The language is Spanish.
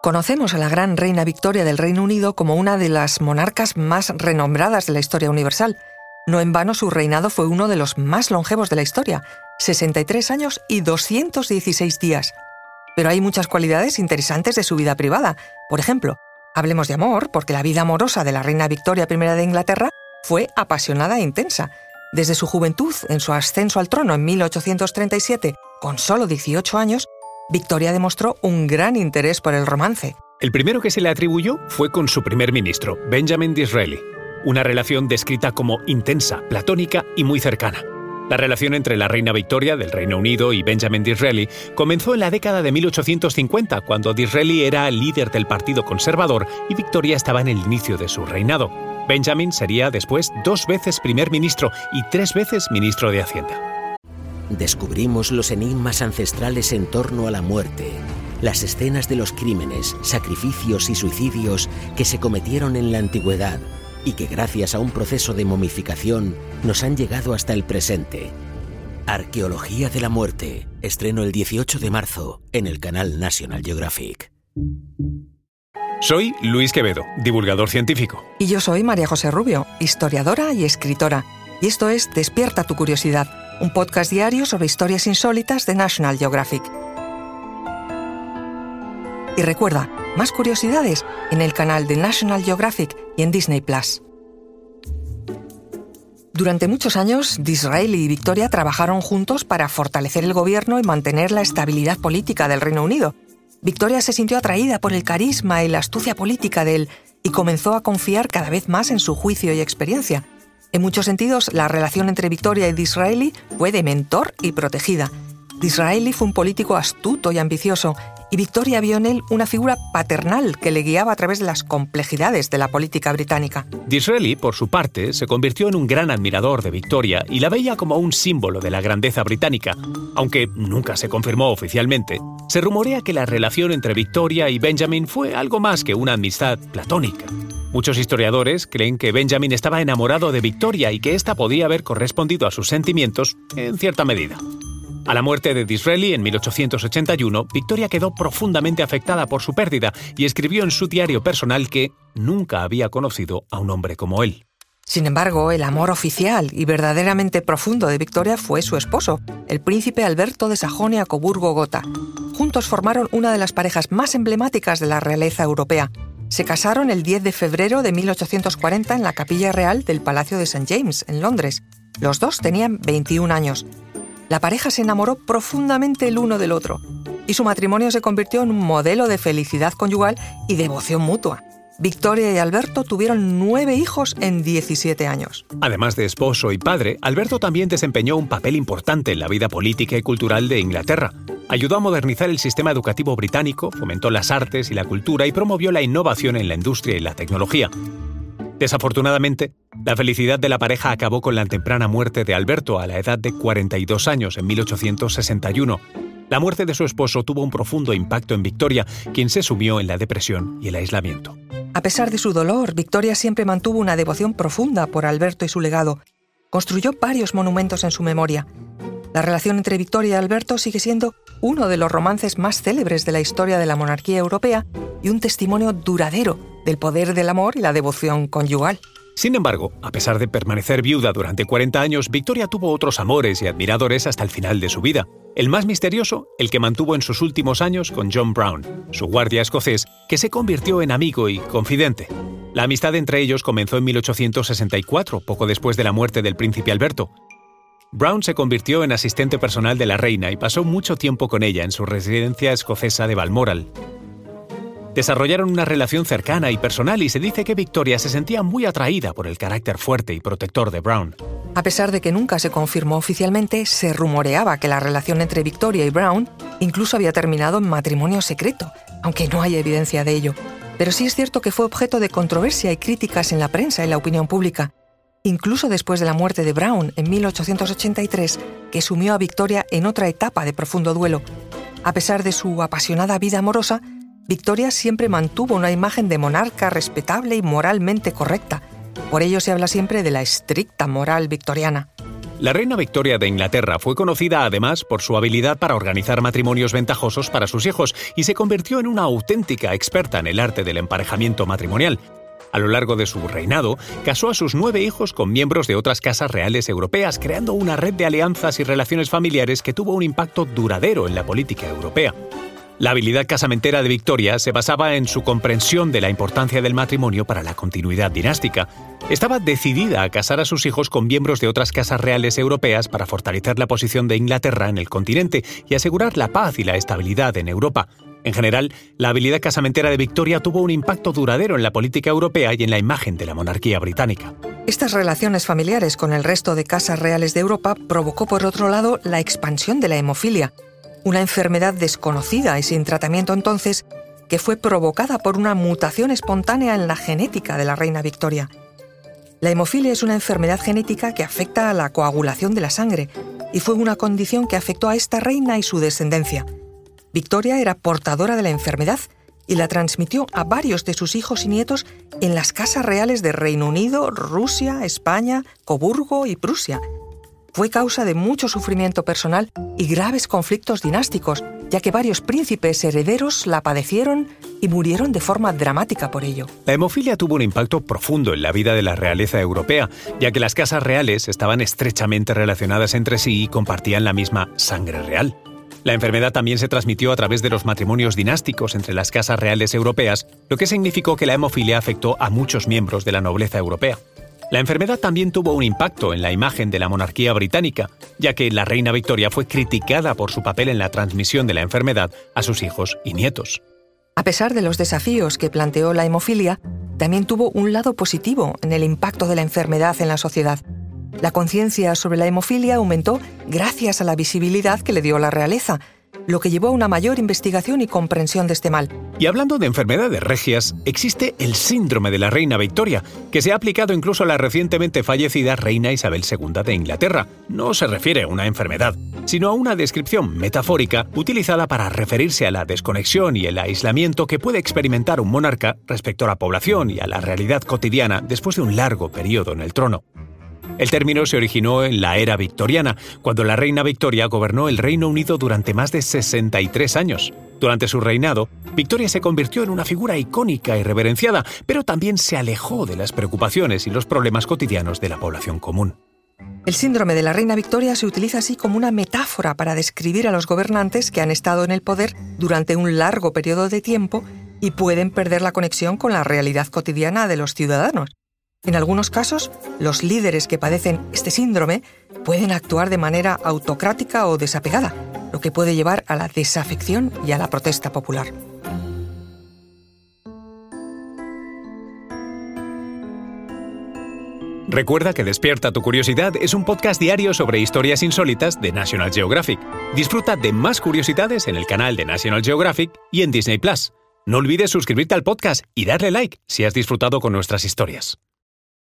Conocemos a la gran reina Victoria del Reino Unido como una de las monarcas más renombradas de la historia universal. No en vano su reinado fue uno de los más longevos de la historia, 63 años y 216 días. Pero hay muchas cualidades interesantes de su vida privada. Por ejemplo, hablemos de amor, porque la vida amorosa de la reina Victoria I de Inglaterra fue apasionada e intensa. Desde su juventud, en su ascenso al trono en 1837, con solo 18 años, Victoria demostró un gran interés por el romance. El primero que se le atribuyó fue con su primer ministro, Benjamin Disraeli, una relación descrita como intensa, platónica y muy cercana. La relación entre la reina Victoria del Reino Unido y Benjamin Disraeli comenzó en la década de 1850, cuando Disraeli era líder del Partido Conservador y Victoria estaba en el inicio de su reinado. Benjamin sería después dos veces primer ministro y tres veces ministro de Hacienda descubrimos los enigmas ancestrales en torno a la muerte, las escenas de los crímenes, sacrificios y suicidios que se cometieron en la antigüedad y que gracias a un proceso de momificación nos han llegado hasta el presente. Arqueología de la muerte, estreno el 18 de marzo en el canal National Geographic. Soy Luis Quevedo, divulgador científico. Y yo soy María José Rubio, historiadora y escritora. Y esto es Despierta tu curiosidad un podcast diario sobre historias insólitas de National Geographic. Y recuerda, más curiosidades en el canal de National Geographic y en Disney Plus. Durante muchos años, Disraeli y Victoria trabajaron juntos para fortalecer el gobierno y mantener la estabilidad política del Reino Unido. Victoria se sintió atraída por el carisma y la astucia política de él y comenzó a confiar cada vez más en su juicio y experiencia. En muchos sentidos, la relación entre Victoria y Disraeli fue de mentor y protegida. Disraeli fue un político astuto y ambicioso, y Victoria vio en él una figura paternal que le guiaba a través de las complejidades de la política británica. Disraeli, por su parte, se convirtió en un gran admirador de Victoria y la veía como un símbolo de la grandeza británica. Aunque nunca se confirmó oficialmente, se rumorea que la relación entre Victoria y Benjamin fue algo más que una amistad platónica. Muchos historiadores creen que Benjamin estaba enamorado de Victoria y que ésta podía haber correspondido a sus sentimientos en cierta medida. A la muerte de Disraeli en 1881, Victoria quedó profundamente afectada por su pérdida y escribió en su diario personal que nunca había conocido a un hombre como él. Sin embargo, el amor oficial y verdaderamente profundo de Victoria fue su esposo, el príncipe Alberto de Sajonia-Coburgo-Gotha. Juntos formaron una de las parejas más emblemáticas de la realeza europea, se casaron el 10 de febrero de 1840 en la capilla real del Palacio de St. James, en Londres. Los dos tenían 21 años. La pareja se enamoró profundamente el uno del otro y su matrimonio se convirtió en un modelo de felicidad conyugal y devoción mutua. Victoria y Alberto tuvieron nueve hijos en 17 años. Además de esposo y padre, Alberto también desempeñó un papel importante en la vida política y cultural de Inglaterra. Ayudó a modernizar el sistema educativo británico, fomentó las artes y la cultura y promovió la innovación en la industria y la tecnología. Desafortunadamente, la felicidad de la pareja acabó con la temprana muerte de Alberto a la edad de 42 años en 1861. La muerte de su esposo tuvo un profundo impacto en Victoria, quien se sumió en la depresión y el aislamiento. A pesar de su dolor, Victoria siempre mantuvo una devoción profunda por Alberto y su legado. Construyó varios monumentos en su memoria. La relación entre Victoria y Alberto sigue siendo uno de los romances más célebres de la historia de la monarquía europea y un testimonio duradero del poder del amor y la devoción conyugal. Sin embargo, a pesar de permanecer viuda durante 40 años, Victoria tuvo otros amores y admiradores hasta el final de su vida. El más misterioso, el que mantuvo en sus últimos años con John Brown, su guardia escocés, que se convirtió en amigo y confidente. La amistad entre ellos comenzó en 1864, poco después de la muerte del príncipe Alberto. Brown se convirtió en asistente personal de la reina y pasó mucho tiempo con ella en su residencia escocesa de Balmoral. Desarrollaron una relación cercana y personal y se dice que Victoria se sentía muy atraída por el carácter fuerte y protector de Brown. A pesar de que nunca se confirmó oficialmente, se rumoreaba que la relación entre Victoria y Brown incluso había terminado en matrimonio secreto, aunque no hay evidencia de ello. Pero sí es cierto que fue objeto de controversia y críticas en la prensa y la opinión pública, incluso después de la muerte de Brown en 1883, que sumió a Victoria en otra etapa de profundo duelo. A pesar de su apasionada vida amorosa, Victoria siempre mantuvo una imagen de monarca respetable y moralmente correcta. Por ello se habla siempre de la estricta moral victoriana. La reina Victoria de Inglaterra fue conocida además por su habilidad para organizar matrimonios ventajosos para sus hijos y se convirtió en una auténtica experta en el arte del emparejamiento matrimonial. A lo largo de su reinado, casó a sus nueve hijos con miembros de otras casas reales europeas, creando una red de alianzas y relaciones familiares que tuvo un impacto duradero en la política europea. La habilidad casamentera de Victoria se basaba en su comprensión de la importancia del matrimonio para la continuidad dinástica. Estaba decidida a casar a sus hijos con miembros de otras casas reales europeas para fortalecer la posición de Inglaterra en el continente y asegurar la paz y la estabilidad en Europa. En general, la habilidad casamentera de Victoria tuvo un impacto duradero en la política europea y en la imagen de la monarquía británica. Estas relaciones familiares con el resto de casas reales de Europa provocó, por otro lado, la expansión de la hemofilia, una enfermedad desconocida y sin tratamiento entonces, que fue provocada por una mutación espontánea en la genética de la reina Victoria. La hemofilia es una enfermedad genética que afecta a la coagulación de la sangre y fue una condición que afectó a esta reina y su descendencia. Victoria era portadora de la enfermedad y la transmitió a varios de sus hijos y nietos en las casas reales de Reino Unido, Rusia, España, Coburgo y Prusia, fue causa de mucho sufrimiento personal y graves conflictos dinásticos, ya que varios príncipes herederos la padecieron y murieron de forma dramática por ello. La hemofilia tuvo un impacto profundo en la vida de la realeza europea, ya que las casas reales estaban estrechamente relacionadas entre sí y compartían la misma sangre real. La enfermedad también se transmitió a través de los matrimonios dinásticos entre las casas reales europeas, lo que significó que la hemofilia afectó a muchos miembros de la nobleza europea. La enfermedad también tuvo un impacto en la imagen de la monarquía británica, ya que la reina Victoria fue criticada por su papel en la transmisión de la enfermedad a sus hijos y nietos. A pesar de los desafíos que planteó la hemofilia, también tuvo un lado positivo en el impacto de la enfermedad en la sociedad. La conciencia sobre la hemofilia aumentó gracias a la visibilidad que le dio la realeza, lo que llevó a una mayor investigación y comprensión de este mal. Y hablando de enfermedades regias, existe el síndrome de la reina Victoria, que se ha aplicado incluso a la recientemente fallecida reina Isabel II de Inglaterra. No se refiere a una enfermedad, sino a una descripción metafórica utilizada para referirse a la desconexión y el aislamiento que puede experimentar un monarca respecto a la población y a la realidad cotidiana después de un largo periodo en el trono. El término se originó en la era victoriana, cuando la reina Victoria gobernó el Reino Unido durante más de 63 años. Durante su reinado, Victoria se convirtió en una figura icónica y reverenciada, pero también se alejó de las preocupaciones y los problemas cotidianos de la población común. El síndrome de la reina Victoria se utiliza así como una metáfora para describir a los gobernantes que han estado en el poder durante un largo periodo de tiempo y pueden perder la conexión con la realidad cotidiana de los ciudadanos. En algunos casos, los líderes que padecen este síndrome pueden actuar de manera autocrática o desapegada, lo que puede llevar a la desafección y a la protesta popular. Recuerda que Despierta tu Curiosidad es un podcast diario sobre historias insólitas de National Geographic. Disfruta de más curiosidades en el canal de National Geographic y en Disney Plus. No olvides suscribirte al podcast y darle like si has disfrutado con nuestras historias.